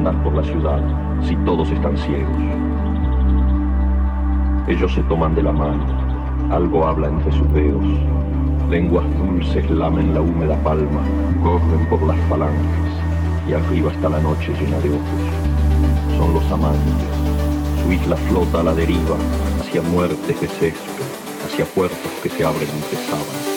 andar por la ciudad si todos están ciegos? Ellos se toman de la mano, algo habla entre sus dedos, lenguas dulces lamen la húmeda palma, corren por las falanges y arriba está la noche llena de ojos. Son los amantes. Su isla flota a la deriva hacia muertes de césped, hacia puertos que se abren entre sábanas.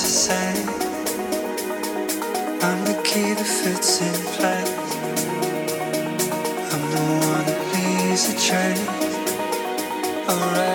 to say. I'm the key that fits in place. I'm the one that leaves a chain Alright.